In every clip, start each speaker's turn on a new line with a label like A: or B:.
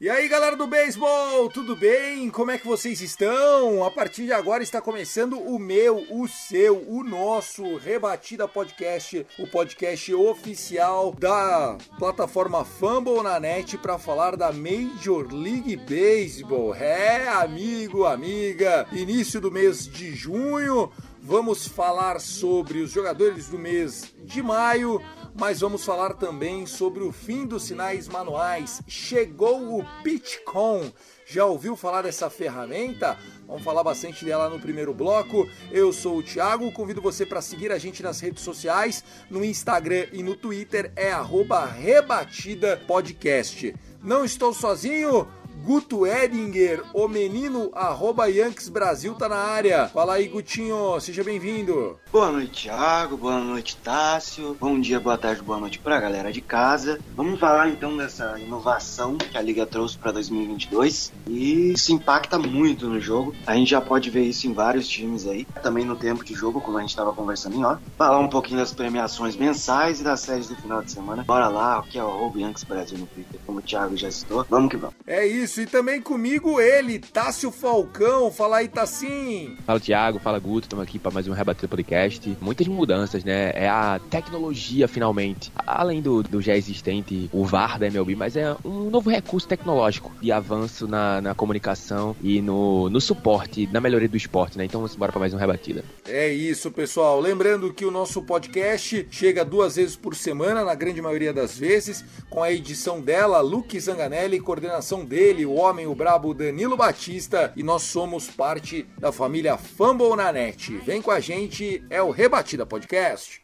A: E aí galera do beisebol, tudo bem? Como é que vocês estão? A partir de agora está começando o meu, o seu, o nosso Rebatida Podcast, o podcast oficial da plataforma Fumble na net para falar da Major League Baseball. É, amigo, amiga, início do mês de junho, vamos falar sobre os jogadores do mês de maio mas vamos falar também sobre o fim dos sinais manuais. Chegou o PitchCon. Já ouviu falar dessa ferramenta? Vamos falar bastante dela no primeiro bloco. Eu sou o Thiago, convido você para seguir a gente nas redes sociais, no Instagram e no Twitter é @rebatida_podcast. Não estou sozinho. Guto Edinger, o menino arroba Yankees Brasil tá na área. Fala aí, Gutinho, seja bem-vindo.
B: Boa noite, Thiago. Boa noite, Tássio. Bom dia, boa tarde, boa noite pra galera de casa. Vamos falar então dessa inovação que a Liga trouxe para 2022 e isso impacta muito no jogo. A gente já pode ver isso em vários times aí, também no tempo de jogo, como a gente estava conversando em off. Falar um pouquinho das premiações mensais e das séries do final de semana. Bora lá, o que é o Yankees Brasil no Twitter, como o Thiago já citou. Vamos que vamos.
A: É isso, e também comigo ele, Tássio Falcão. Fala aí, Tassim.
C: Fala Thiago, fala Guto, estamos aqui para mais um Rebater Podcast. Muitas mudanças, né? É a tecnologia finalmente, além do, do já existente, o VAR da MLB, mas é um novo recurso tecnológico de avanço na, na comunicação e no, no suporte, na melhoria do esporte, né? Então vamos embora para mais um Rebatida.
A: É isso, pessoal. Lembrando que o nosso podcast chega duas vezes por semana, na grande maioria das vezes, com a edição dela, Luke Zanganelli, coordenação dele, o homem, o brabo Danilo Batista, e nós somos parte da família Fumble na Net. Vem com a gente, é o Rebatida Podcast.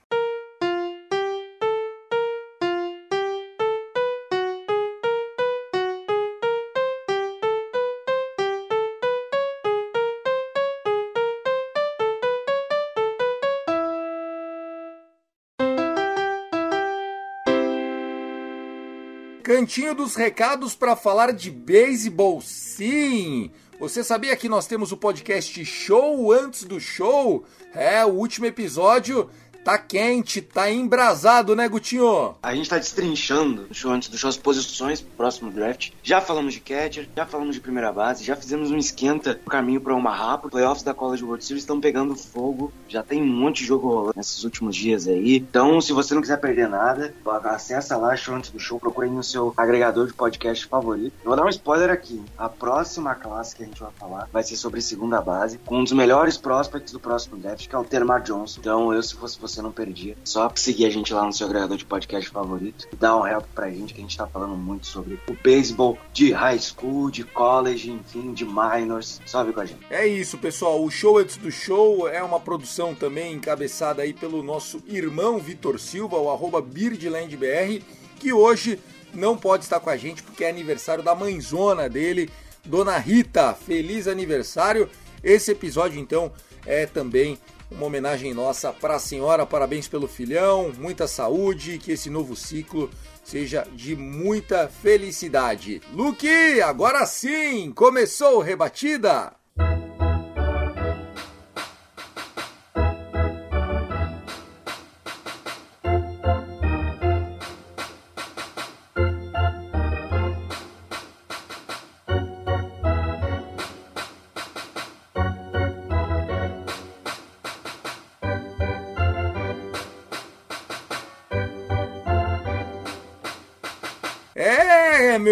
A: Cantinho dos recados para falar de beisebol, sim! Você sabia que nós temos o podcast Show antes do show? É, o último episódio tá quente, tá embrasado, né, Gutinho?
B: A gente tá destrinchando antes do show as posições pro próximo draft. Já falamos de catcher, já falamos de primeira base, já fizemos um esquenta no caminho para uma rapa. Playoffs da College World Series estão pegando fogo. Já tem um monte de jogo rolando nesses últimos dias aí. Então, se você não quiser perder nada, acessa lá antes do show, procure no seu agregador de podcast favorito. Eu vou dar um spoiler aqui. A próxima classe que a gente vai falar vai ser sobre segunda base, com um dos melhores prospects do próximo draft, que é o Termar Johnson. Então, eu, se fosse você, não perdia. Só seguir a gente lá no seu agregador de podcast favorito e dar um help pra gente, que a gente tá falando muito sobre o beisebol de high school, de college, enfim, de minors. Só com a gente.
A: É isso, pessoal. O show antes do show é uma produção também encabeçada aí pelo nosso irmão Vitor Silva, o arroba BirdlandBR, que hoje não pode estar com a gente porque é aniversário da mãezona dele, Dona Rita. Feliz aniversário! Esse episódio, então, é também uma homenagem nossa para a senhora. Parabéns pelo filhão, muita saúde, que esse novo ciclo seja de muita felicidade. Luke, agora sim, começou rebatida.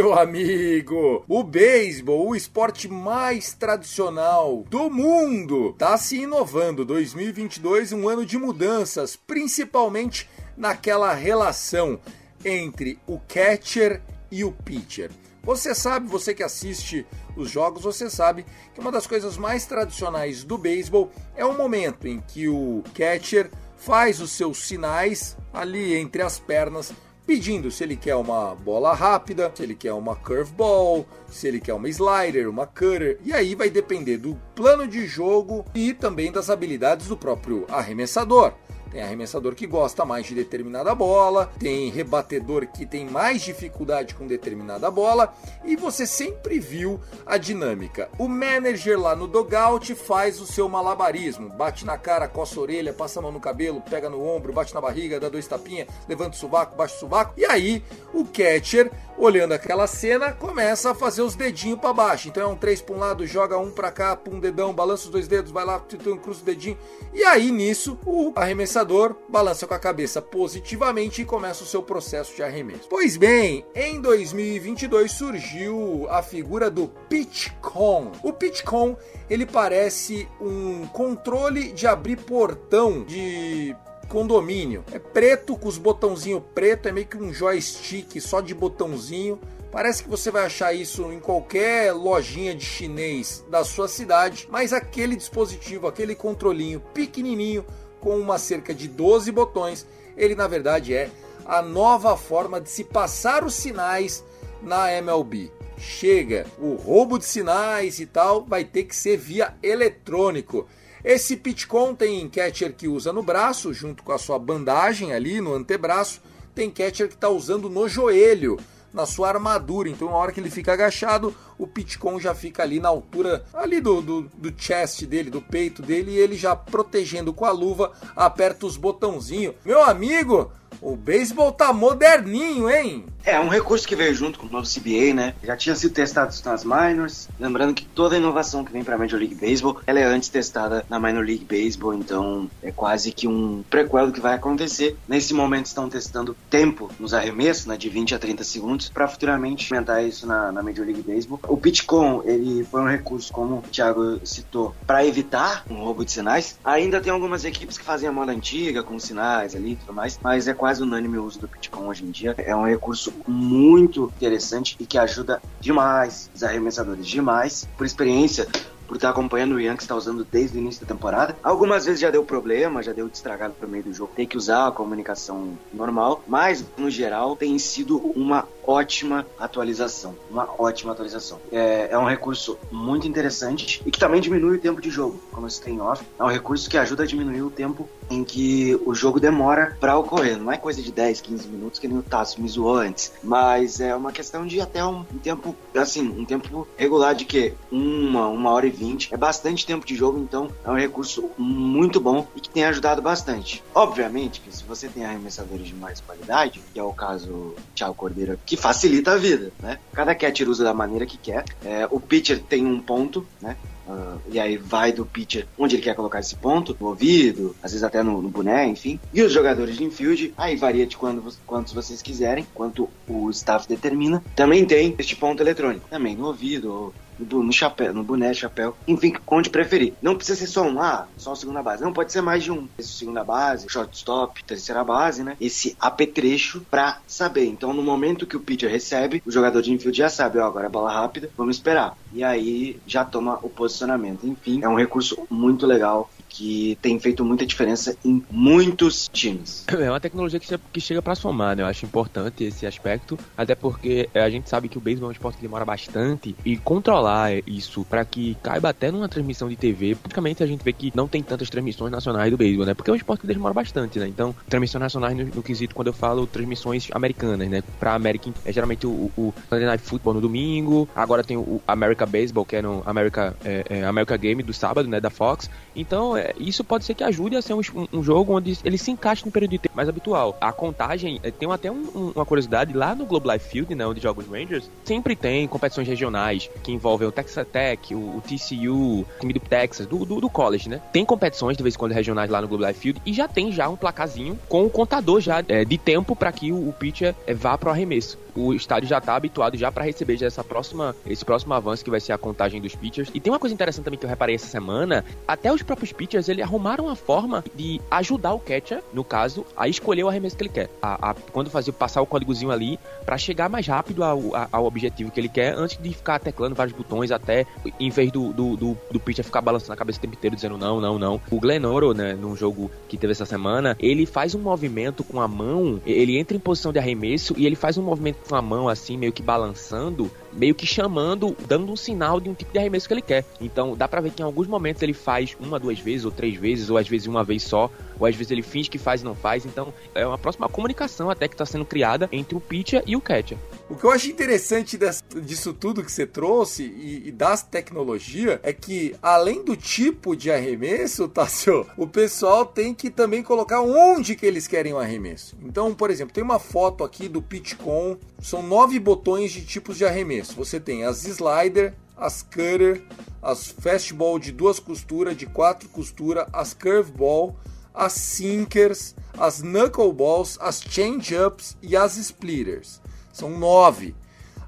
A: Meu amigo, o beisebol, o esporte mais tradicional do mundo, tá se inovando. 2022 um ano de mudanças, principalmente naquela relação entre o catcher e o pitcher. Você sabe, você que assiste os jogos, você sabe que uma das coisas mais tradicionais do beisebol é o momento em que o catcher faz os seus sinais ali entre as pernas pedindo se ele quer uma bola rápida, se ele quer uma curveball, se ele quer uma slider, uma cutter, e aí vai depender do plano de jogo e também das habilidades do próprio arremessador. Tem arremessador que gosta mais de determinada bola, tem rebatedor que tem mais dificuldade com determinada bola, e você sempre viu a dinâmica. O manager lá no dogout faz o seu malabarismo, bate na cara, coça a orelha, passa a mão no cabelo, pega no ombro, bate na barriga, dá dois tapinhas, levanta o sovaco, baixa o sovaco, e aí o catcher, olhando aquela cena, começa a fazer os dedinhos para baixo. Então é um três para um lado, joga um para cá, pum dedão, balança os dois dedos, vai lá, cruza o dedinho, e aí nisso o arremessador balança com a cabeça positivamente e começa o seu processo de arremesso. Pois bem, em 2022 surgiu a figura do Pitchcom. O Pitchcom, ele parece um controle de abrir portão de condomínio. É preto com os botãozinho preto, é meio que um joystick só de botãozinho. Parece que você vai achar isso em qualquer lojinha de chinês da sua cidade, mas aquele dispositivo, aquele controlinho pequenininho com uma cerca de 12 botões, ele na verdade é a nova forma de se passar os sinais na MLB. Chega, o roubo de sinais e tal vai ter que ser via eletrônico. Esse Pitcom tem catcher que usa no braço, junto com a sua bandagem ali no antebraço. Tem catcher que está usando no joelho na sua armadura. Então, na hora que ele fica agachado, o Pitcom já fica ali na altura ali do, do, do chest dele, do peito dele, e ele já protegendo com a luva, aperta os botãozinhos. Meu amigo, o beisebol tá moderninho, hein?
B: É, um recurso que veio junto com o novo CBA, né? Já tinha sido testado nas minors. Lembrando que toda inovação que vem pra Major League Baseball, ela é antes testada na Minor League Baseball, então é quase que um prequel do que vai acontecer. Nesse momento estão testando tempo nos arremessos, né, de 20 a 30 segundos, para futuramente implementar isso na, na Major League Baseball. O Pitcom, ele foi um recurso, como o Thiago citou, para evitar um roubo de sinais. Ainda tem algumas equipes que fazem a moda antiga, com sinais ali e tudo mais, mas é quase unânime o uso do Pitcom hoje em dia. É um recurso muito interessante e que ajuda demais os arremessadores, demais. Por experiência, por estar acompanhando o que está usando desde o início da temporada. Algumas vezes já deu problema, já deu destragado pro meio do jogo, tem que usar a comunicação normal, mas no geral tem sido uma ótima atualização, uma ótima atualização. É, é um recurso muito interessante e que também diminui o tempo de jogo, como você tem off. É um recurso que ajuda a diminuir o tempo em que o jogo demora para ocorrer. Não é coisa de 10, 15 minutos que nem o Tasso me zoou antes, mas é uma questão de até um tempo, assim, um tempo regular de que uma, uma hora e vinte. É bastante tempo de jogo, então é um recurso muito bom e que tem ajudado bastante. Obviamente que se você tem arremessadores de mais qualidade, que é o caso do Thiago Cordeiro, que facilita a vida, né? Cada catcher usa da maneira que quer. É, o pitcher tem um ponto, né? Uh, e aí vai do pitcher onde ele quer colocar esse ponto, no ouvido, às vezes até no, no boné, enfim. E os jogadores de infield, aí varia de quando, quantos vocês quiserem, quanto o staff determina. Também tem este ponto eletrônico, também no ouvido, no, no chapéu, no boné, chapéu, enfim, onde preferir. Não precisa ser só um, ah, só segunda base. Não, pode ser mais de um. Esse segunda base, shortstop, terceira base, né? Esse apetrecho pra saber. Então, no momento que o pitcher recebe, o jogador de infield já sabe, ó, agora é bola rápida, vamos esperar. E aí já toma o posicionamento. Enfim, é um recurso muito legal que tem feito muita diferença em muitos times.
C: É uma tecnologia que, chega para somar, né? Eu acho importante esse aspecto, até porque a gente sabe que o beisebol é um esporte que demora bastante e controlar isso para que caiba até numa transmissão de TV, praticamente a gente vê que não tem tantas transmissões nacionais do beisebol, né? Porque é um esporte que demora bastante, né? Então, transmissões nacionais no, no quesito quando eu falo transmissões americanas, né? Pra América é geralmente o, o Sunday Night Football no domingo, agora tem o America Baseball, que é no America, é, é America Game do sábado, né? Da Fox. Então, é, isso pode ser que ajude a ser um, um, jogo onde ele se encaixe no período de tempo mais habitual. A contagem, é, tem até um, uma curiosidade, lá no Globe Life Field, né, onde joga os Rangers, sempre tem competições regionais que envolvem o Texas Tech, o, o TCU, o time do Texas, do, do, do, college, né? Tem competições de vez em quando regionais lá no Globe Life Field e já tem já um placazinho com o contador já é, de tempo para que o, o pitcher é, vá pro arremesso o estádio já tá habituado já para receber já essa próxima, esse próximo avanço que vai ser a contagem dos pitchers. E tem uma coisa interessante também que eu reparei essa semana, até os próprios pitchers pitchers ele arrumaram uma forma de ajudar o catcher, no caso, a escolher o arremesso que ele quer. A, a, quando fazer passar o códigozinho ali para chegar mais rápido ao, ao, objetivo que ele quer, antes de ficar teclando vários botões, até em vez do, do, do, do pitcher ficar balançando a cabeça o tempo inteiro dizendo não, não, não. O Glenn Oro, né, num jogo que teve essa semana, ele faz um movimento com a mão, ele entra em posição de arremesso e ele faz um movimento com a mão assim, meio que balançando, meio que chamando, dando um sinal de um tipo de arremesso que ele quer. Então dá pra ver que em alguns momentos ele faz uma, duas vezes, ou três vezes, ou às vezes uma vez só, ou às vezes ele finge que faz e não faz. Então é uma próxima comunicação até que está sendo criada entre o pitcher e o catcher.
A: O que eu acho interessante desse, disso tudo que você trouxe e, e das tecnologias é que, além do tipo de arremesso, Tassio, o pessoal tem que também colocar onde que eles querem o arremesso. Então, por exemplo, tem uma foto aqui do PitchCon, são nove botões de tipos de arremesso. Você tem as slider, as cutter, as fastball de duas costuras, de quatro costuras, as curveball, as sinkers, as knuckleballs, as change-ups e as splitters. São nove.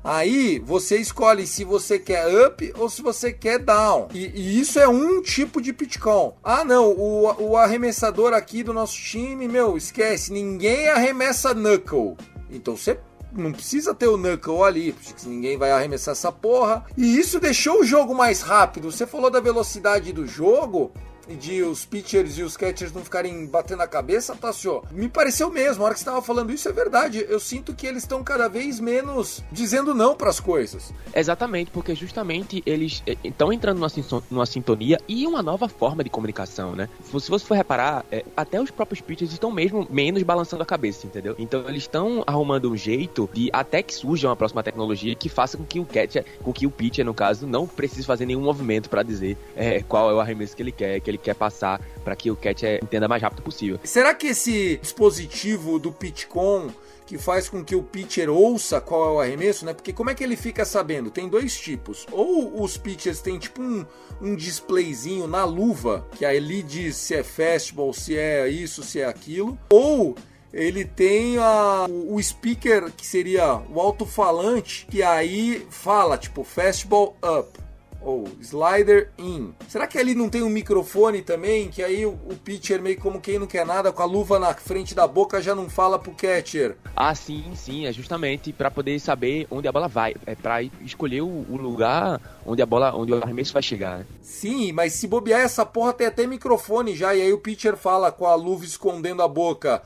A: Aí você escolhe se você quer up ou se você quer down. E, e isso é um tipo de pitcon. Ah, não, o, o arremessador aqui do nosso time, meu, esquece, ninguém arremessa knuckle. Então você não precisa ter o Knuckle ali, porque ninguém vai arremessar essa porra. E isso deixou o jogo mais rápido. Você falou da velocidade do jogo de os pitchers e os catchers não ficarem batendo a cabeça, Tassio, me pareceu mesmo. A hora que você estava falando isso é verdade. Eu sinto que eles estão cada vez menos dizendo não para as coisas.
C: Exatamente, porque justamente eles estão eh, entrando numa, numa sintonia e uma nova forma de comunicação, né? Se você for reparar, é, até os próprios pitchers estão mesmo menos balançando a cabeça, entendeu? Então eles estão arrumando um jeito de até que surja uma próxima tecnologia que faça com que o catcher, com que o pitcher, no caso, não precise fazer nenhum movimento para dizer é, qual é o arremesso que ele quer, que ele quer passar para que o cat entenda mais rápido possível.
A: Será que esse dispositivo do Pitcom que faz com que o pitcher ouça qual é o arremesso, né? Porque como é que ele fica sabendo? Tem dois tipos. Ou os pitchers têm tipo um, um displayzinho na luva, que aí ele diz se é fastball, se é isso, se é aquilo. Ou ele tem a, o, o speaker, que seria o alto-falante, que aí fala tipo fastball up ou slider in. Será que ali não tem um microfone também? Que aí o, o pitcher, meio como quem não quer nada, com a luva na frente da boca, já não fala pro catcher?
C: Ah, sim, sim. É justamente para poder saber onde a bola vai. É para escolher o, o, lugar onde a bola, onde o arremesso vai chegar. Né?
A: Sim, mas se bobear essa porra tem até microfone já. E aí o pitcher fala com a luva escondendo a boca.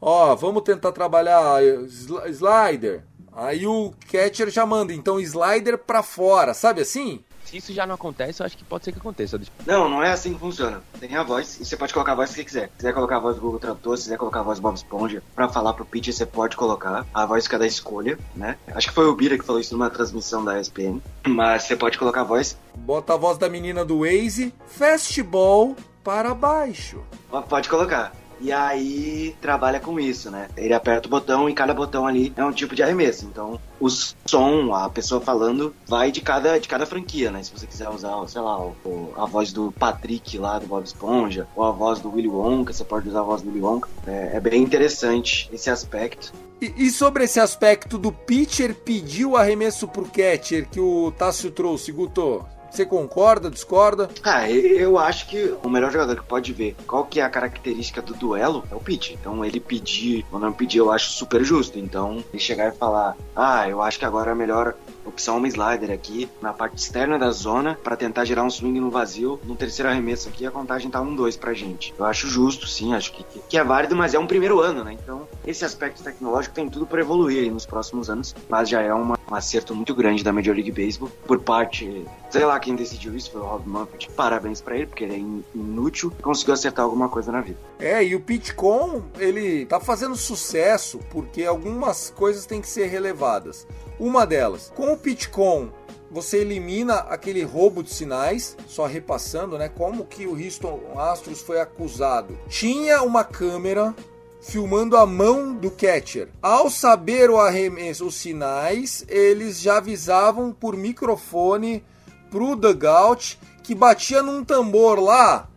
A: Ó, oh, vamos tentar trabalhar slider. Aí o catcher já manda, então slider para fora, sabe assim?
C: Se isso já não acontece, eu acho que pode ser que aconteça.
B: Não, não é assim que funciona. Tem a voz e você pode colocar a voz que você quiser. Se quiser colocar a voz do Google Tradutor, se quiser colocar a voz do Bob Esponja pra falar pro pitch, você pode colocar. A voz fica da escolha, né? Acho que foi o Bira que falou isso numa transmissão da ESPN. Mas você pode colocar a voz.
A: Bota a voz da menina do Waze, fastball para baixo.
B: Pode colocar. E aí trabalha com isso, né? Ele aperta o botão e cada botão ali é um tipo de arremesso. Então, o som, a pessoa falando, vai de cada, de cada franquia, né? Se você quiser usar, sei lá, o, a voz do Patrick lá do Bob Esponja, ou a voz do Willy Wonka, você pode usar a voz do Willy Wonka. É, é bem interessante esse aspecto.
A: E, sobre esse aspecto do pitcher pedir o arremesso pro catcher que o Tássio trouxe, Guto? Você concorda, discorda?
B: Ah, eu acho que o melhor jogador que pode ver qual que é a característica do duelo é o pitch. Então ele pedir ou não pedir, eu acho super justo. Então ele chegar e falar, ah, eu acho que agora é melhor opção uma slider aqui na parte externa da zona para tentar gerar um swing no vazio. No terceiro arremesso aqui a contagem tá 1-2 pra gente. Eu acho justo, sim, acho que, que é válido, mas é um primeiro ano, né? Então esse aspecto tecnológico tem tudo para evoluir nos próximos anos, mas já é uma, um acerto muito grande da Major League Baseball por parte, sei lá quem decidiu isso, foi o Rob Manfred. Parabéns para ele, porque ele é inútil conseguiu acertar alguma coisa na vida.
A: É, e o Pitcom, ele tá fazendo sucesso porque algumas coisas têm que ser relevadas. Uma delas, com o Pitcom, você elimina aquele roubo de sinais, só repassando, né? Como que o Houston Astros foi acusado. Tinha uma câmera filmando a mão do catcher. Ao saber o arremesso, os sinais, eles já avisavam por microfone pro dugout que batia num tambor lá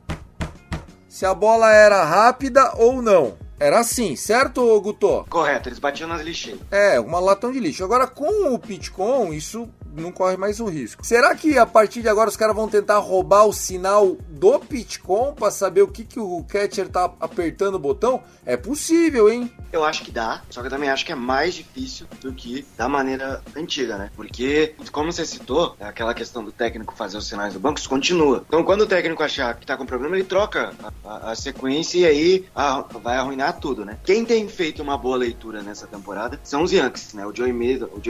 A: se a bola era rápida ou não. Era assim, certo, Guto?
B: Correto, eles batiam nas lixeiras.
A: É, uma latão de lixo. Agora, com o Pitcom, isso não corre mais o risco. Será que a partir de agora os caras vão tentar roubar o sinal do Pitcom para saber o que, que o catcher tá apertando o botão? É possível, hein?
B: Eu acho que dá, só que eu também acho que é mais difícil do que da maneira antiga, né? Porque, como você citou, aquela questão do técnico fazer os sinais do banco, isso continua. Então, quando o técnico achar que tá com problema, ele troca a, a, a sequência e aí a, vai arruinar tudo, né? Quem tem feito uma boa leitura nessa temporada são os Yankees, né? O Joey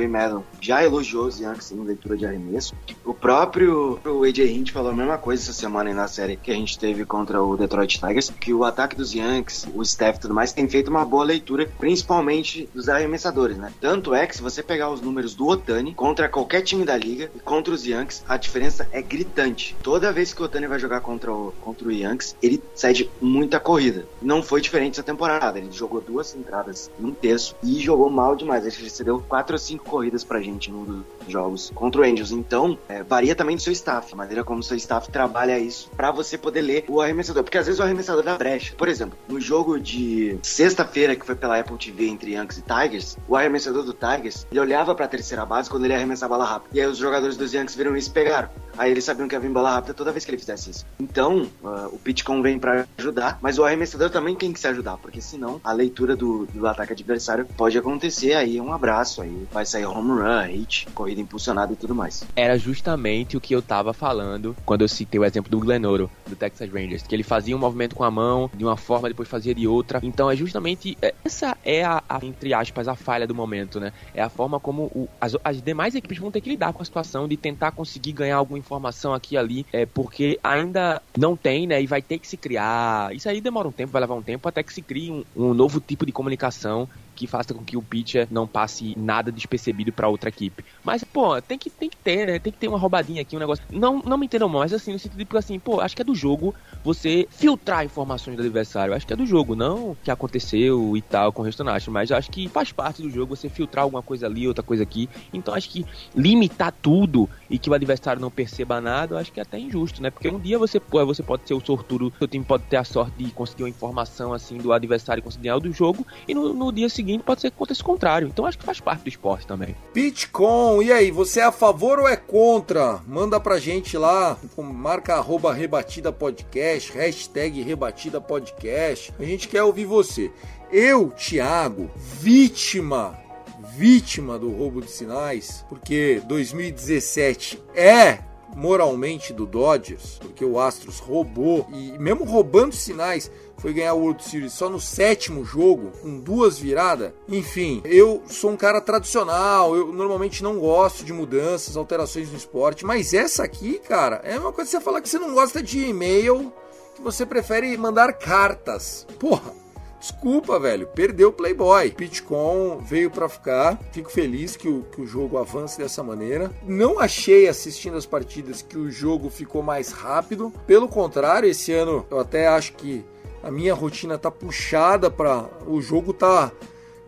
B: Maddon, o já elogiou os Yankees em leitura de arremesso. O próprio o AJ Hint falou a mesma coisa essa semana aí na série que a gente teve contra o Detroit Tigers, que o ataque dos Yankees, o staff e tudo mais, tem feito uma boa leitura, principalmente dos arremessadores, né? Tanto é que se você pegar os números do Otani contra qualquer time da liga e contra os Yankees, a diferença é gritante. Toda vez que o Otani vai jogar contra o, contra o Yankees, ele cede muita corrida. Não foi diferente essa temporada. Ele jogou duas entradas um terço e jogou mal demais. Ele recebeu quatro ou cinco corridas pra gente dos jogos contra o Angels. Então, é, varia também do seu staff, a maneira como o seu staff trabalha isso para você poder ler o arremessador. Porque às vezes o arremessador dá brecha. Por exemplo, no jogo de sexta-feira, que foi pela Apple TV entre Yankees e Tigers, o arremessador do Tigers, ele olhava pra terceira base quando ele ia arremessar a bola rápida. E aí os jogadores dos Yankees viram isso e pegaram. Aí eles sabiam que ia vir bola rápida toda vez que ele fizesse isso. Então, uh, o Pitcom vem para ajudar, mas o arremessador também tem que se ajudar, porque senão a leitura do, do ataque adversário pode acontecer aí um abraço, aí vai sair home run, hit, corrida impulsionada e tudo mais.
C: Era justamente o que eu tava falando quando eu citei o exemplo do Glenoro, do Texas Rangers, que ele fazia um movimento com a mão de uma forma, depois fazia de outra. Então é justamente é, essa é a, a entre aspas, a falha do momento, né? É a forma como o, as, as demais equipes vão ter que lidar com a situação de tentar conseguir ganhar alguma informação aqui e ali, é, porque ainda não tem, né? E vai ter que se criar. Isso aí demora um tempo, vai levar um tempo até que se crie um, um novo tipo de comunicação que faça com que o pitcher não passe nada despercebido para outra equipe. Mas, pô, tem que, tem que ter, né? Tem que ter uma roubadinha aqui, um negócio. Não, não me entendam mal, mas assim, no sentido de, assim, pô, acho que é do jogo você filtrar informações do adversário. Acho que é do jogo, não que aconteceu e tal com o Restonacho, mas acho que faz parte do jogo você filtrar alguma coisa ali, outra coisa aqui. Então acho que limitar tudo e que o adversário não perceba nada, acho que é até injusto, né? Porque um dia você, pô, você pode ser o sortudo, seu time pode ter a sorte de conseguir uma informação assim do adversário conseguir algo do jogo, e no, no dia seguinte pode ser que aconteça o contrário. Então acho que faz parte do esporte também.
A: Pitcom, e aí, você é a favor ou é contra? Manda pra gente lá, marca arroba rebatida podcast, hashtag rebatida podcast. A gente quer ouvir você. Eu, Thiago, vítima vítima do roubo de sinais, porque 2017 é moralmente do Dodgers, porque o Astros roubou e mesmo roubando sinais foi ganhar o World Series só no sétimo jogo, com duas viradas. Enfim, eu sou um cara tradicional, eu normalmente não gosto de mudanças, alterações no esporte, mas essa aqui, cara, é uma coisa que você falar que você não gosta de e-mail, que você prefere mandar cartas. Porra, Desculpa, velho, perdeu o Playboy. Pitcom veio para ficar. Fico feliz que o, que o jogo avance dessa maneira. Não achei assistindo as partidas que o jogo ficou mais rápido. Pelo contrário, esse ano eu até acho que a minha rotina tá puxada para o jogo tá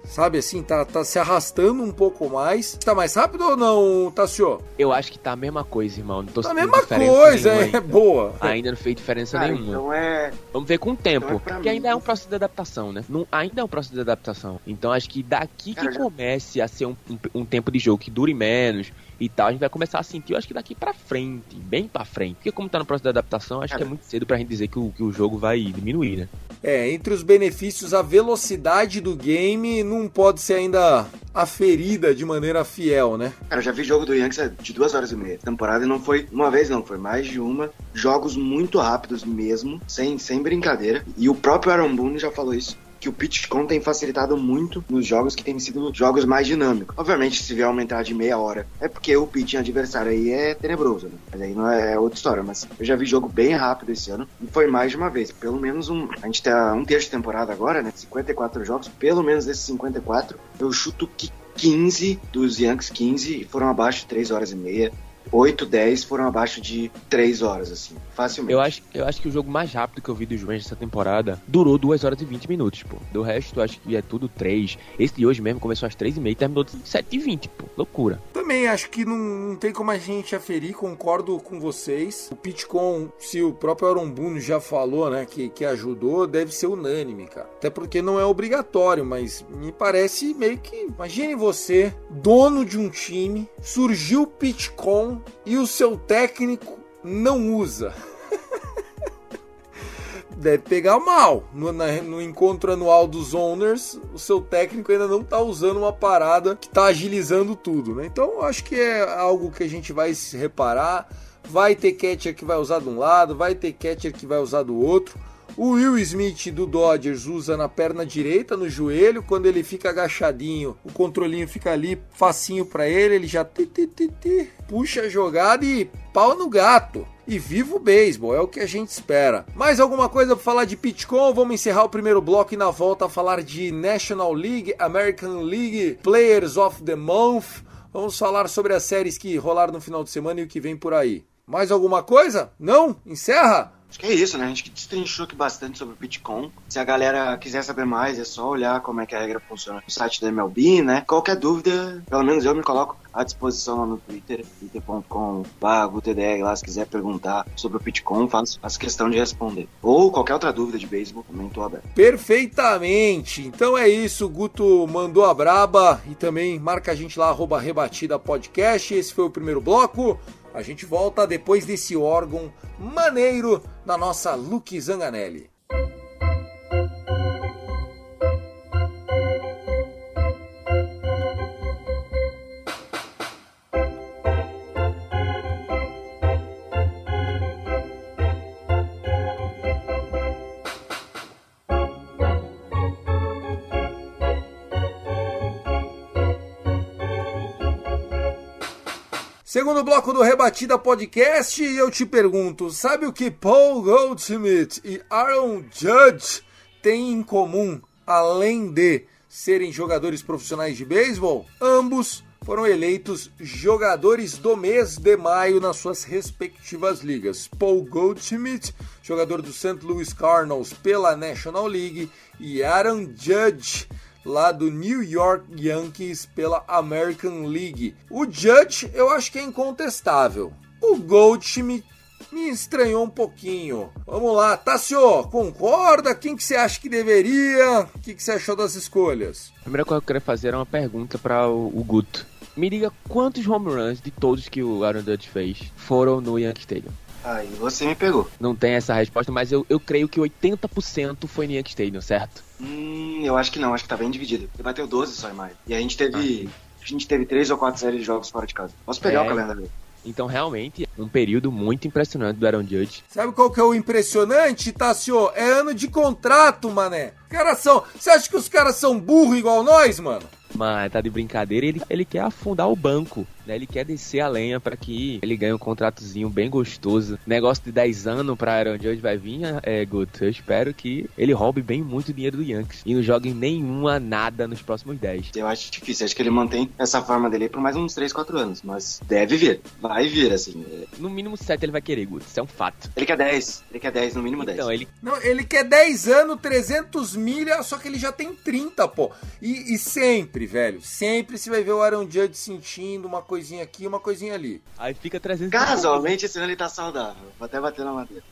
A: Sabe assim, tá, tá se arrastando um pouco mais. Tá mais rápido ou não, Tassio?
C: Eu acho que tá a mesma coisa, irmão. Não tô
A: tá a mesma coisa, é boa.
C: Ainda não fez diferença
B: Cara,
C: nenhuma.
B: Então é.
C: Vamos ver com o tempo.
B: Então é mim.
C: ainda é um processo de adaptação, né? Não, ainda é um processo de adaptação. Então acho que daqui
B: Cara,
C: que
B: já-
C: comece a ser um, um, um tempo de jogo que dure menos e tal, a gente vai começar a sentir, eu acho que daqui pra frente, bem pra frente. Porque como tá no processo de adaptação, acho que é muito cedo pra gente dizer que o, que o jogo vai diminuir, né?
A: É, entre os benefícios, a velocidade do game não pode ser ainda aferida de maneira fiel, né?
B: Cara, eu já vi jogo do Yankees de duas horas e meia. Temporada e não foi uma vez, não, foi mais de uma. Jogos muito rápidos mesmo, sem, sem brincadeira. E o próprio Aaron Boone já falou isso. Que o pitch-con tem facilitado muito nos jogos que têm sido jogos mais dinâmicos. Obviamente, se vier aumentar de meia hora, é porque o pitching adversário aí é tenebroso, né? Mas aí não é, é outra história. Mas eu já vi jogo bem rápido esse ano e foi mais de uma vez. Pelo menos um. A gente tá um terço de temporada agora, né? 54 jogos. Pelo menos desses 54, eu chuto que 15 dos Yankees, 15 foram abaixo de 3 horas e meia. 8, 10 foram abaixo de 3 horas, assim, facilmente.
C: Eu acho, eu acho que o jogo mais rápido que eu vi dos Rangers essa temporada durou 2 horas e 20 minutos, pô. Do resto, eu acho que é tudo 3. Esse de hoje mesmo começou às 3 e meia e terminou 7 e 20, pô. Loucura.
A: Também acho que não, não tem como a gente aferir, concordo com vocês. O Pitcom, se o próprio Aaron Boone já falou, né, que, que ajudou, deve ser unânime, cara. Até porque não é obrigatório, mas me parece meio que. Imagine você, dono de um time, surgiu o Pitcom e o seu técnico não usa. Deve pegar mal. No, na, no, encontro anual dos owners, o seu técnico ainda não tá usando uma parada que tá agilizando tudo, né? Então acho que é algo que a gente vai se reparar. Vai ter catcher que vai usar de um lado, vai ter catcher que vai usar do outro. O Will Smith do Dodgers usa na perna direita, no joelho. Quando ele fica agachadinho, o controlinho fica ali facinho para ele. Ele já ti, ti, ti, puxa a jogada e pau no gato. E viva o beisebol, é o que a gente espera. Mais alguma coisa para falar de Pitcom? Vamos encerrar o primeiro bloco e na volta falar de National League, American League, Players of the Month. Vamos falar sobre as séries que rolaram no final de semana e o que vem por aí. Mais alguma coisa? Não? Encerra?
B: Acho que é isso, né? A gente destrinchou aqui bastante sobre o Bitcoin. Se a galera quiser saber mais, é só olhar como é que a regra funciona no site da MLB, né? Qualquer dúvida, pelo menos eu me coloco à disposição lá no Twitter, twitter.com.br, lá se quiser perguntar sobre o Bitcoin, faço, faço questão de responder. Ou qualquer outra dúvida de beisebol, também tô aberto.
A: Perfeitamente! Então é isso, Guto mandou a braba e também marca a gente lá, arroba rebatida podcast. Esse foi o primeiro bloco. A gente volta depois desse órgão maneiro da nossa Luke Zanganelli. Segundo bloco do Rebatida Podcast, eu te pergunto: sabe o que Paul Goldschmidt e Aaron Judge têm em comum, além de serem jogadores profissionais de beisebol? Ambos foram eleitos jogadores do mês de maio nas suas respectivas ligas. Paul Goldschmidt, jogador do St. Louis Cardinals pela National League, e Aaron Judge, lá do New York Yankees pela American League. O Judge eu acho que é incontestável. O Goldschmidt me estranhou um pouquinho. Vamos lá, Tassio, concorda? Quem que você acha que deveria? O que, que você achou das escolhas?
C: A primeira coisa que eu queria fazer era uma pergunta para o, o Guto. Me diga quantos home runs de todos que o Aaron Judge fez foram no Yankee Stadium?
B: Aí você me pegou.
C: Não tem essa resposta, mas eu, eu creio que 80% foi no Yankee Stadium, certo?
B: Hum, eu acho que não, acho que tá bem dividido. Ele bateu 12 só em maio. E a gente teve. Ah. A gente teve três ou quatro séries de jogos fora de casa. Posso pegar é. o calendário.
C: Então, realmente, um período muito impressionante do Aaron Judge.
A: Sabe qual que é o impressionante, Tassio? É ano de contrato, mané. Caras são. Você acha que os caras são burro igual nós, mano?
C: Mas tá de brincadeira, ele, ele quer afundar o banco, né? Ele quer descer a lenha para que ele ganhe um contratozinho bem gostoso. Negócio de 10 anos pra Aaron Judge vai vir, é, Guto. Eu espero que ele roube bem muito dinheiro do Yankees e não jogue nenhuma nada nos próximos 10.
B: Eu acho difícil, acho que ele mantém essa forma dele por mais uns 3, 4 anos, mas deve vir, vai vir, assim.
C: No mínimo 7 ele vai querer, Guto, isso é um fato.
B: Ele quer 10, ele quer 10, no mínimo 10.
C: Então, ele...
A: Não, ele quer 10 anos, 300 milhas, só que ele já tem 30, pô. E, e sempre, velho. Sempre você vai ver o Aaron Judge sentindo uma coisinha aqui, uma coisinha ali.
C: Aí fica 300
B: Casualmente, esse ano ele tá saudável. Vou até bater na madeira.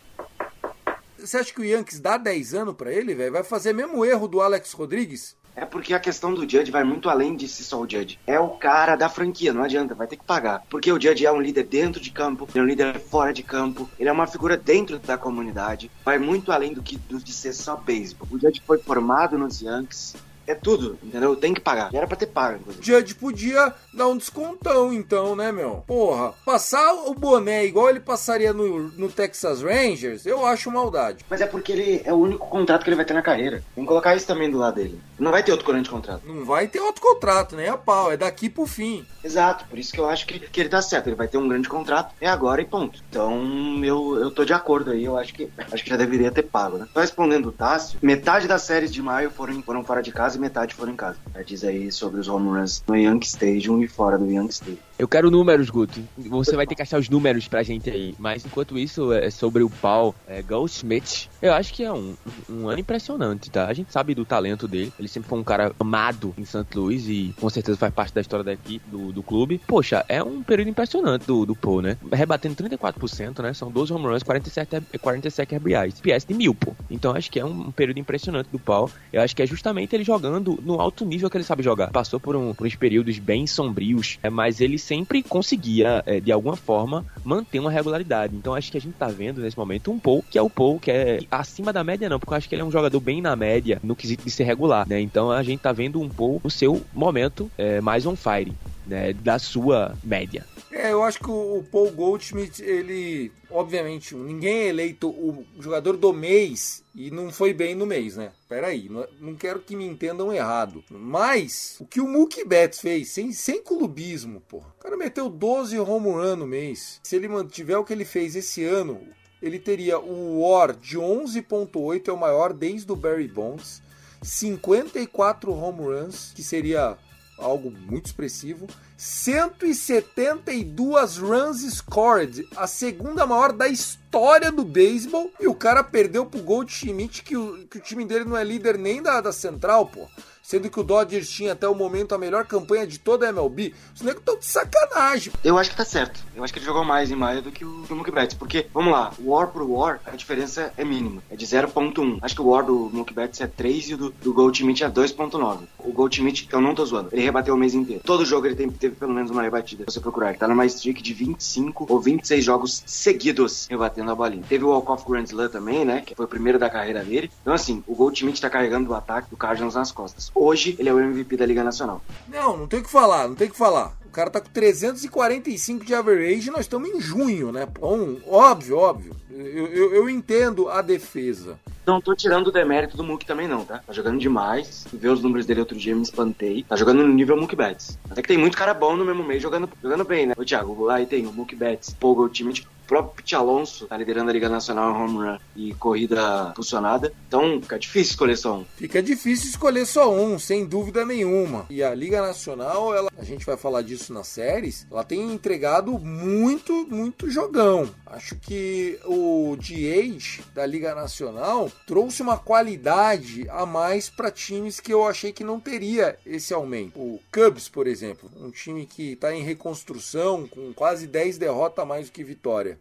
A: Você acha que o Yankees dá 10 anos para ele, velho? Vai fazer mesmo erro do Alex Rodrigues?
B: É porque a questão do Judge vai muito além de ser só o Judge. É o cara da franquia, não adianta, vai ter que pagar. Porque o Judge é um líder dentro de campo, ele é um líder fora de campo, ele é uma figura dentro da comunidade. Vai muito além do que do, de ser só beisebol. O Judge foi formado nos Yankees, é tudo, entendeu? Tem que pagar. Já era pra ter pago, inclusive.
A: Judge podia dar um descontão, então, né, meu? Porra, passar o boné igual ele passaria no, no Texas Rangers, eu acho maldade.
B: Mas é porque ele é o único contrato que ele vai ter na carreira. Tem que colocar isso também do lado dele. Não vai ter outro grande contrato.
A: Não vai ter outro contrato, nem a pau. É daqui pro fim.
B: Exato, por isso que eu acho que, que ele tá certo. Ele vai ter um grande contrato, é agora e ponto. Então, eu, eu tô de acordo aí. Eu acho que acho que já deveria ter pago, né? Tô respondendo o Tássio, metade das séries de maio foram, foram fora de casa casa e metade foram em casa. Já diz aí sobre os home runs no Yankee Stadium e fora do Yankee Stadium.
C: Eu quero números, Guto. Você vai ter que achar os números pra gente aí. Mas enquanto isso, é sobre o Paul é, Goldschmidt, eu acho que é um, um ano impressionante, tá? A gente sabe do talento dele. Ele sempre foi um cara amado em St. Louis e com certeza faz parte da história daqui, do, do clube. Poxa, é um período impressionante do, do Paul, né? Rebatendo 34%, né? São 12 home runs, 47, 47 RBIs. PS de mil, pô. Então acho que é um, período impressionante do Paul. Eu acho que é justamente ele jogando no alto nível que ele sabe jogar. Passou por, um, por uns períodos bem sombrios, é, mas ele sempre conseguia, é, de alguma forma, manter uma regularidade. Então acho que a gente tá vendo nesse momento um Paul que é o Paul que é acima da média, não, porque eu acho que ele é um jogador bem na média no quesito de ser regular, né? Então a gente tá vendo um Paul no seu momento é, mais on fire. Né, da sua média.
A: É, eu acho que o Paul Goldschmidt, ele, obviamente, ninguém é eleito o jogador do mês e não foi bem no mês, né? Peraí, não, não quero que me entendam errado. Mas, o que o Mookie Betts fez, sem, sem clubismo, pô. O cara meteu 12 home run no mês. Se ele mantiver o que ele fez esse ano, ele teria o WAR de 11.8, é o maior desde o Barry Bonds. 54 home runs, que seria algo muito expressivo. 172 runs scored, a segunda maior da história do beisebol. E o cara perdeu pro Goldschmidt, que o, que o time dele não é líder nem da, da Central, pô sendo que o Dodgers tinha até o momento a melhor campanha de toda a MLB, os negros estão de sacanagem.
B: Eu acho que tá certo. Eu acho que ele jogou mais em maio do que o, Mookie Betts, porque, vamos lá, War pro War, a diferença é mínima, é de 0.1. Acho que o War do Mookie Betts é 3 e o do, do Goldschmidt é 2.9. O Goldschmidt, eu não tô zoando, ele rebateu o mês inteiro. Todo jogo ele tem, teve pelo menos uma rebatida. Se você procurar, ele tá numa streak de 25 ou 26 jogos seguidos rebatendo a bolinha. Teve o Walk-Off Grand Slam também, né, que foi o primeiro da carreira dele. Então, assim, o Goldschmidt tá carregando o ataque do Cardinals nas costas. Hoje, ele é o MVP da Liga Nacional.
A: Não, não tem o que falar, não tem o que falar. O cara tá com 345 de average e nós estamos em junho, né? Bom, óbvio, óbvio. Eu, eu, eu, entendo a defesa.
B: Não tô tirando o demérito do Mook também, não, tá? Tá jogando demais. Ver os números dele outro dia me espantei. Tá jogando no nível Mook Betts. Até que tem muito cara bom no mesmo meio jogando, jogando bem, né? O Thiago, aí tem o Mook Betts, Pogo, tipo, o próprio Pete Alonso tá liderando a Liga Nacional em home run e corrida funcionada. Então fica difícil escolher só um.
A: Fica difícil escolher só um, sem dúvida nenhuma. E a Liga Nacional, ela, a gente vai falar disso nas séries, ela tem entregado muito, muito jogão. Acho que o DH da Liga Nacional trouxe uma qualidade a mais para times que eu achei que não teria esse aumento. O Cubs, por exemplo, um time que está em reconstrução, com quase 10 derrotas a mais do que vitória.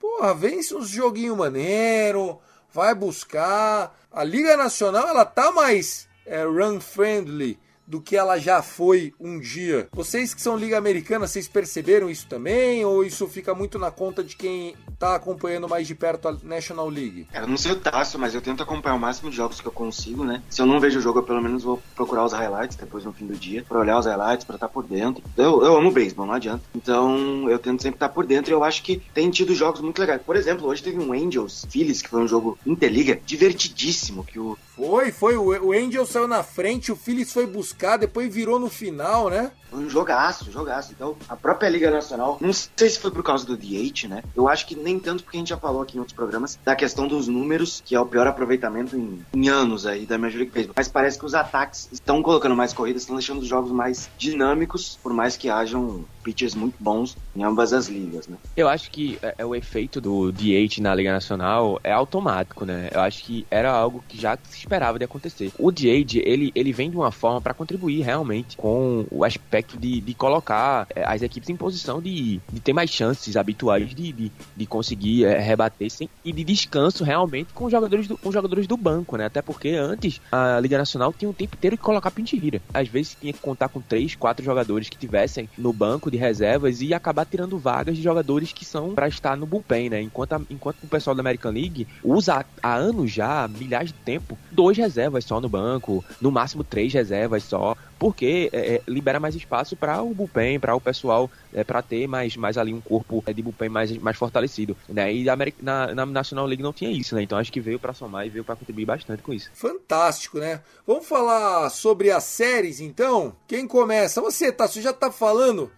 A: Porra, vence uns joguinho maneiro, vai buscar. A Liga Nacional ela tá mais é, run friendly do que ela já foi um dia. Vocês que são Liga Americana, vocês perceberam isso também? Ou isso fica muito na conta de quem tá acompanhando mais de perto a National League?
B: Cara, não sei o Tássio, mas eu tento acompanhar o máximo de jogos que eu consigo, né? Se eu não vejo o jogo, eu pelo menos vou procurar os highlights depois no fim do dia, pra olhar os highlights, pra estar tá por dentro. Eu, eu amo beisebol, não adianta. Então eu tento sempre estar tá por dentro e eu acho que tem tido jogos muito legais. Por exemplo, hoje teve um Angels Phillies, que foi um jogo interliga, divertidíssimo, que o
A: foi, foi. O Angel saiu na frente, o Phillies foi buscar, depois virou no final, né?
B: Um jogaço, jogaço. Então, a própria Liga Nacional, não sei se foi por causa do DH, né? Eu acho que nem tanto porque a gente já falou aqui em outros programas da questão dos números, que é o pior aproveitamento em, em anos aí da Major League Baseball. Mas parece que os ataques estão colocando mais corridas, estão deixando os jogos mais dinâmicos, por mais que hajam pitchers muito bons em ambas as ligas, né?
C: Eu acho que é, é o efeito do DH na Liga Nacional é automático, né? Eu acho que era algo que já se esperava de acontecer. O DH, ele, ele vem de uma forma para contribuir realmente com o aspecto de, de colocar é, as equipes em posição de, de ter mais chances habituais de, de, de conseguir é, rebater sem, e de descanso realmente com jogadores do, com jogadores do banco, né? Até porque antes a Liga Nacional tinha o tempo inteiro que colocar pintirira. Às vezes tinha que contar com três, quatro jogadores que tivessem no banco de reservas e acabar tirando vagas de jogadores que são para estar no bullpen, né? Enquanto, a, enquanto o pessoal da American League usa há anos já, milhares de tempo, dois reservas só no banco, no máximo três reservas só, porque é, é libera mais espaço para o bullpen, para o pessoal, é, para ter mais, mais ali um corpo é, de bullpen mais, mais fortalecido, né? E na, na National League não tinha isso, né? Então acho que veio para somar e veio para contribuir bastante com isso.
A: Fantástico, né? Vamos falar sobre as séries, então? Quem começa? Você, tá? Você já tá falando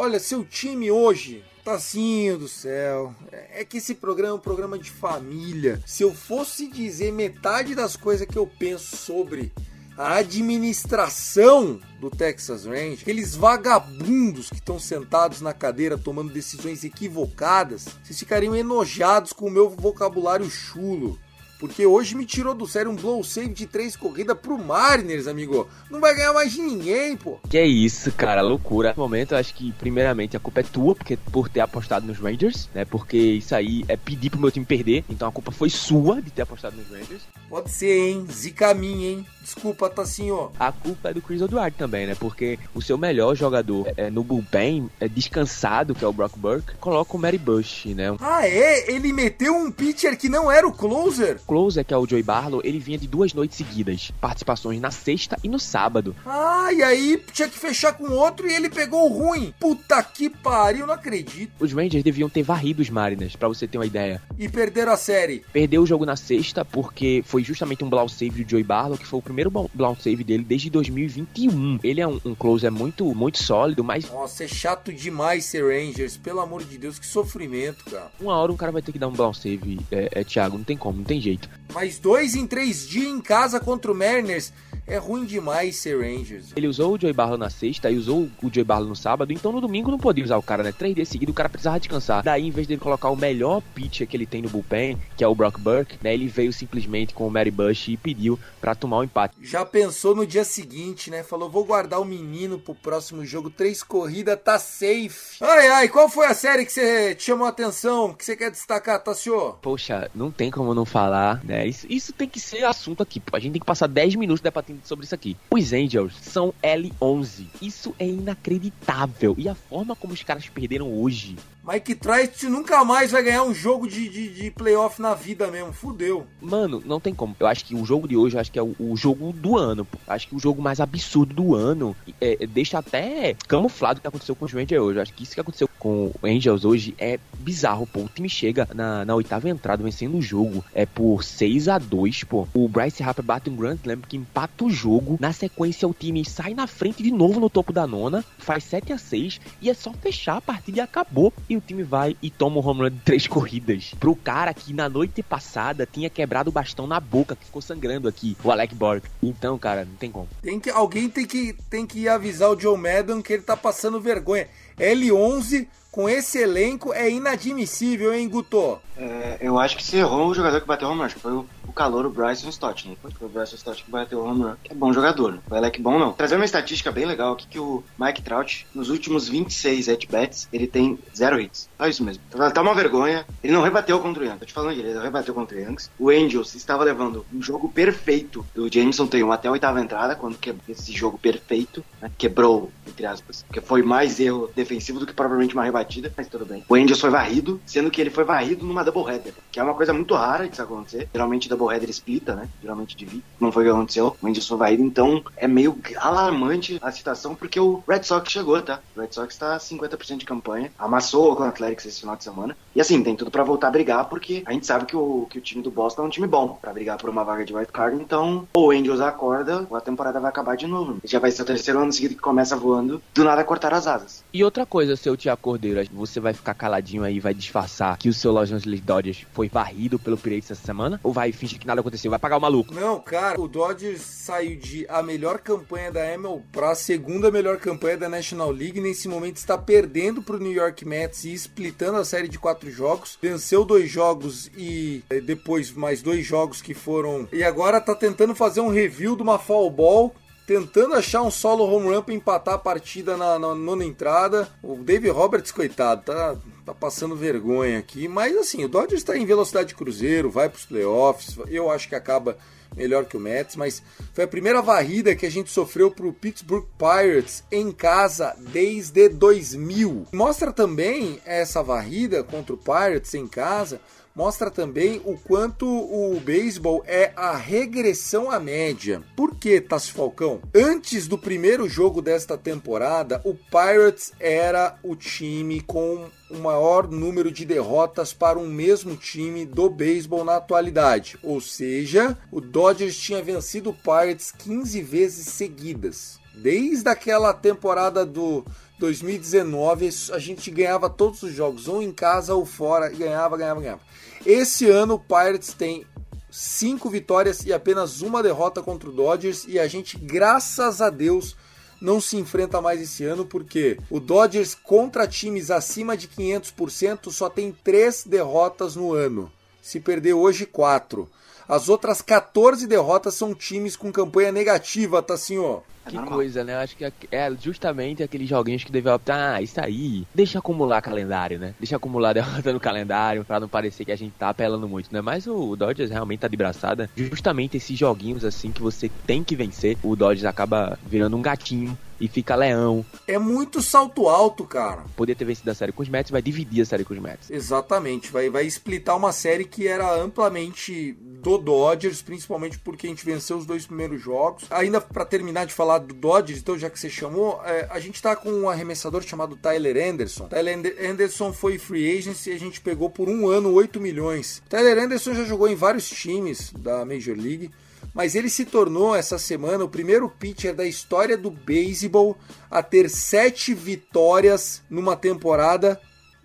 A: Olha, seu time hoje, Tacinho do céu, é que esse programa é um programa de família. Se eu fosse dizer metade das coisas que eu penso sobre a administração do Texas Rangers, aqueles vagabundos que estão sentados na cadeira tomando decisões equivocadas, vocês ficariam enojados com o meu vocabulário chulo. Porque hoje me tirou do sério um blow save de três corridas pro Mariners, amigo. Não vai ganhar mais de ninguém, pô.
C: Que é isso, cara, loucura. No momento, eu acho que, primeiramente, a culpa é tua, porque por ter apostado nos Rangers, né? Porque isso aí é pedir pro meu time perder. Então a culpa foi sua de ter apostado nos Rangers.
A: Pode ser, hein? Zica minha, hein? Desculpa, Tassinho.
C: A culpa é do Chris O'Dwyer também, né? Porque o seu melhor jogador é, no bullpen, é descansado, que é o Brock Burke, coloca o Mary Bush, né?
A: Ah, é? Ele meteu um pitcher que não era o closer?
C: Closer, que é o Joey Barlow, ele vinha de duas noites seguidas. Participações na sexta e no sábado.
A: Ah, e aí tinha que fechar com outro e ele pegou o ruim. Puta que pariu, não acredito.
C: Os Rangers deviam ter varrido os Mariners, para você ter uma ideia.
A: E perderam a série.
C: Perdeu o jogo na sexta porque foi justamente um blow save do Joey Barlow, que foi o primeiro blow save dele desde 2021. Ele é um, um closer muito, muito sólido, mas...
A: Nossa, é chato demais ser Rangers. Pelo amor de Deus, que sofrimento, cara.
C: Uma hora um cara vai ter que dar um blow save, é, é Thiago, não tem como, não tem jeito.
A: Mas dois em três dias em casa contra o Mariners é ruim demais ser Rangers.
C: Ele usou o Joey Barlow na sexta e usou o Joey Barlow no sábado, então no domingo não podia usar o cara, né? Três dias seguidos o cara precisava descansar. Daí, em vez dele colocar o melhor pitcher que ele tem no bullpen, que é o Brock Burke, né? Ele veio simplesmente com o Mary Bush e pediu para tomar o um empate.
A: Já pensou no dia seguinte, né? Falou, vou guardar o menino pro próximo jogo. Três corridas, tá safe. Ai, ai, qual foi a série que você te chamou a atenção? Que você quer destacar, Tassio?
C: Poxa, não tem como não falar, né? Isso, isso tem que ser assunto aqui. A gente tem que passar 10 minutos debatendo sobre isso aqui. Os Angels são L11. Isso é inacreditável. E a forma como os caras perderam hoje.
A: Mike Trout nunca mais vai ganhar um jogo de, de, de, playoff na vida mesmo. Fudeu.
C: Mano, não tem como. Eu acho que o jogo de hoje, eu acho que é o, o jogo do ano. Pô. Acho que o jogo mais absurdo do ano. É, deixa até camuflado o que aconteceu com os Rangers hoje. Acho que isso que aconteceu com o Angels hoje é bizarro, pô. O time chega na, na oitava entrada vencendo o jogo. É por 6 a 2 pô. O Bryce Harper bate um Grand Slam que empata o jogo. Na sequência, o time sai na frente de novo no topo da nona. Faz 7 a 6 E é só fechar a partida e acabou. E o time vai e toma um home run de três corridas. Pro cara que na noite passada tinha quebrado o bastão na boca, que ficou sangrando aqui, o Alec Borg. Então, cara, não tem como.
A: Tem que, alguém tem que, tem que avisar o Joe Madden que ele tá passando vergonha. L11 com esse elenco é inadmissível, hein, Guto?
B: É, eu acho que se errou o jogador que bateu o home run. Acho que foi o, o calor, o Bryson Stott, né? Foi o Bryson Stott que bateu o home run. Que é bom jogador, não foi Alec bom, não. Trazer uma estatística bem legal aqui que o Mike Trout, nos últimos 26 at-bats, ele tem zero hits. Só isso mesmo. Tá, tá uma vergonha. Ele não rebateu contra o Yankees. Tô te falando ele não rebateu contra o Yankees. O Angels estava levando um jogo perfeito do Jameson Tatum até a oitava entrada, quando quebrou esse jogo perfeito, né? Quebrou, entre aspas. Porque foi mais erro defensivo do que provavelmente uma rebatida, mas tudo bem. O Angels foi varrido, sendo que ele foi varrido numa doubleheader, que é uma coisa muito rara de isso acontecer. Geralmente doubleheader explita, né? Geralmente divide. Não foi o que aconteceu. O Angels foi varrido, então é meio alarmante a situação, porque o Red Sox chegou, tá? O Red Sox tá 50% de campanha, amassou o Oakland Athletics esse final de semana. E assim, tem tudo para voltar a brigar, porque a gente sabe que o, que o time do Boston é um time bom para brigar por uma vaga de wild card, então ou o Angels acorda, ou a temporada vai acabar de novo. Já vai ser o terceiro ano seguido que começa voando, do nada cortar as asas.
C: E outra coisa, seu Tiago Cordeiro, você vai ficar caladinho aí, vai disfarçar que o seu Los Angeles Dodgers foi varrido pelo Pirates essa semana? Ou vai fingir que nada aconteceu? Vai pagar o maluco?
A: Não, cara, o Dodgers saiu de a melhor campanha da ML para a segunda melhor campanha da National League. Nesse momento está perdendo para o New York Mets e splitando a série de quatro jogos. Venceu dois jogos e depois mais dois jogos que foram. E agora tá tentando fazer um review de uma fall ball tentando achar um solo home run pra empatar a partida na, na nona entrada. O Dave Roberts, coitado, tá, tá passando vergonha aqui. Mas assim, o Dodgers está em velocidade de cruzeiro, vai pros playoffs. Eu acho que acaba melhor que o Mets, mas foi a primeira varrida que a gente sofreu pro Pittsburgh Pirates em casa desde 2000. Mostra também essa varrida contra o Pirates em casa mostra também o quanto o beisebol é a regressão à média. Por que, Tassi Falcão? Antes do primeiro jogo desta temporada, o Pirates era o time com o maior número de derrotas para um mesmo time do beisebol na atualidade. Ou seja, o Dodgers tinha vencido o Pirates 15 vezes seguidas. Desde aquela temporada do 2019, a gente ganhava todos os jogos, ou em casa ou fora, e ganhava, ganhava, ganhava. Esse ano o Pirates tem cinco vitórias e apenas uma derrota contra o Dodgers e a gente, graças a Deus, não se enfrenta mais esse ano porque o Dodgers contra times acima de 500% só tem três derrotas no ano. Se perder hoje, quatro. As outras 14 derrotas são times com campanha negativa, tá ó.
C: Que coisa, né? Eu acho que é justamente aqueles joguinhos que devem optar, ah, isso aí, deixa acumular calendário, né? Deixa acumular derrota no calendário pra não parecer que a gente tá apelando muito, né? Mas o Dodgers realmente tá de braçada. Justamente esses joguinhos assim que você tem que vencer, o Dodgers acaba virando um gatinho e fica leão.
A: É muito salto alto, cara.
C: Poder ter vencido a série com os Mets vai dividir a série com os Mets.
A: Exatamente, vai, vai splitar uma série que era amplamente do Dodgers, principalmente porque a gente venceu os dois primeiros jogos. Ainda para terminar de falar do Dodgers, então já que você chamou, é, a gente tá com um arremessador chamado Tyler Anderson. Tyler Anderson foi free agent e a gente pegou por um ano 8 milhões. Tyler Anderson já jogou em vários times da Major League mas ele se tornou essa semana o primeiro pitcher da história do beisebol a ter sete vitórias numa temporada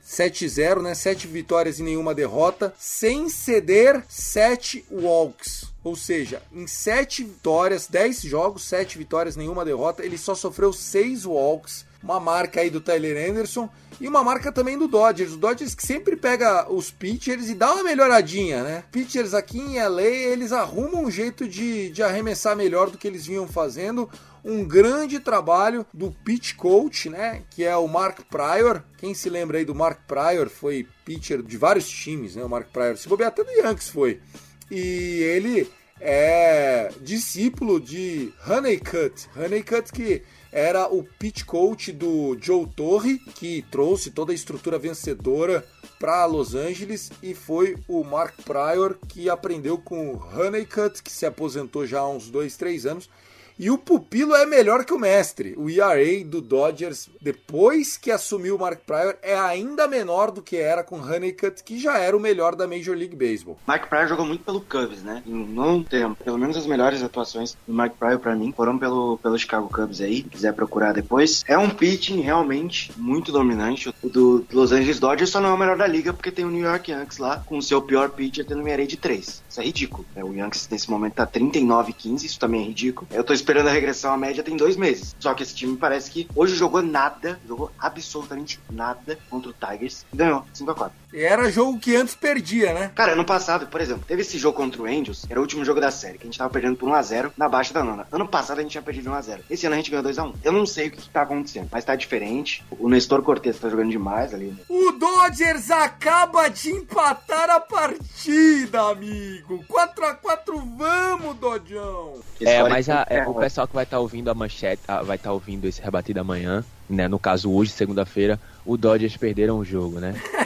A: 7-0, né? Sete vitórias e nenhuma derrota, sem ceder sete walks. Ou seja, em sete vitórias, 10 jogos, sete vitórias, nenhuma derrota, ele só sofreu seis walks. Uma marca aí do Tyler Anderson e uma marca também do Dodgers. O Dodgers que sempre pega os pitchers e dá uma melhoradinha, né? Pitchers aqui em LA, eles arrumam um jeito de, de arremessar melhor do que eles vinham fazendo. Um grande trabalho do pitch coach, né? Que é o Mark Pryor. Quem se lembra aí do Mark Pryor? Foi pitcher de vários times, né? O Mark Pryor. Se bobear até do Yankees foi. E ele é discípulo de Honeycutt. Honeycutt que era o pitch coach do Joe Torre, que trouxe toda a estrutura vencedora para Los Angeles, e foi o Mark Pryor que aprendeu com o Honeycutt, que se aposentou já há uns 2, 3 anos, e o pupilo é melhor que o mestre. O ERA do Dodgers, depois que assumiu o Mark Pryor, é ainda menor do que era com Honeycutt, que já era o melhor da Major League Baseball.
B: Mark Pryor jogou muito pelo Cubs, né? Em um tempo. Pelo menos as melhores atuações do Mark Pryor para mim foram pelo, pelo Chicago Cubs aí. Se quiser procurar depois. É um pitching realmente muito dominante. O do Los Angeles Dodgers só não é o melhor da liga porque tem o New York Yankees lá com o seu pior pitcher tendo um ERA de 3. Isso é ridículo. É, o Yankees nesse momento tá 39-15, isso também é ridículo. Eu tô esperando a regressão à média tem dois meses. Só que esse time parece que hoje jogou nada, jogou absolutamente nada contra o Tigers e ganhou 5x4.
A: Era jogo que antes perdia, né?
B: Cara, ano passado, por exemplo, teve esse jogo contra o Angels, era o último jogo da série, que a gente tava perdendo por 1x0 na baixa da nona. Ano passado a gente tinha perdido 1x0. Esse ano a gente ganhou 2x1. Eu não sei o que, que tá acontecendo, mas tá diferente. O Nestor Cortez tá jogando demais ali. Né?
A: O Dodgers acaba de empatar a partida, amigo. 4x4, vamos, Dodjão.
C: É, mas a, é, o pessoal que vai estar tá ouvindo a manchete, vai estar tá ouvindo esse rebatido amanhã, né? No caso, hoje, segunda-feira, o Dodgers perderam o jogo, né?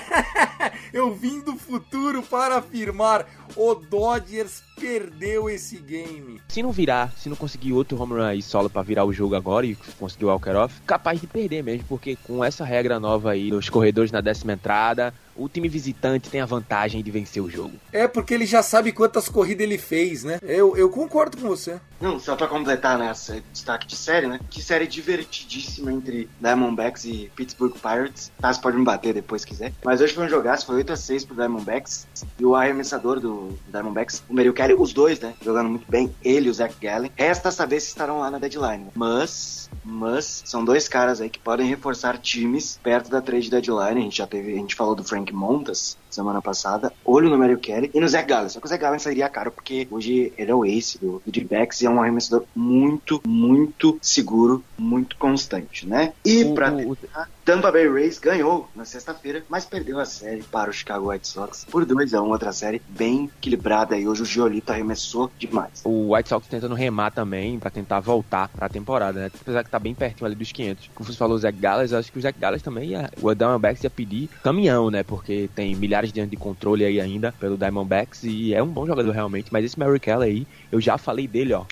A: Eu vim do futuro para afirmar: o Dodgers perdeu esse game.
C: Se não virar, se não conseguir outro home run aí solo para virar o jogo agora e conseguir o walker off, capaz de perder mesmo, porque com essa regra nova aí dos corredores na décima entrada, o time visitante tem a vantagem de vencer o jogo.
A: É, porque ele já sabe quantas corridas ele fez, né? Eu, eu concordo com você.
B: Não, só pra completar né, destaque de série, né? Que série divertidíssima entre Diamondbacks e Pittsburgh Pirates. Tá, você pode me bater depois se quiser. Mas hoje foi um jogaço, foi 8x6 pro Diamondbacks. E o arremessador do Diamondbacks, o Merrill Kelly, os dois, né? Jogando muito bem, ele e o Zach Gallen. Resta saber se estarão lá na deadline. Mas, mas, são dois caras aí que podem reforçar times perto da trade deadline. A gente já teve, a gente falou do Frank Montas semana passada. Olho no Mario Kelly e no Zach Gallen. Só que o Zach Gallen sairia caro porque hoje ele é o ace do, do D-backs e é um arremessador muito, muito seguro, muito constante, né? E o, pra o, terminar, Tampa Bay Rays ganhou na sexta-feira, mas perdeu a série para o Chicago White Sox por 2 a 1 outra série bem equilibrada e hoje o Giolito arremessou demais.
C: O White Sox tentando remar também para tentar voltar para a temporada, né? Apesar que tá bem pertinho ali dos 500. Como você falou, o Zach Gallen, acho que o Zach Gallen também ia, o Diamondbacks ia pedir caminhão, né? Porque tem milhares de anos de controle aí ainda pelo Diamondbacks e é um bom jogador realmente, mas esse Mary Kelly aí, eu já falei dele, ó,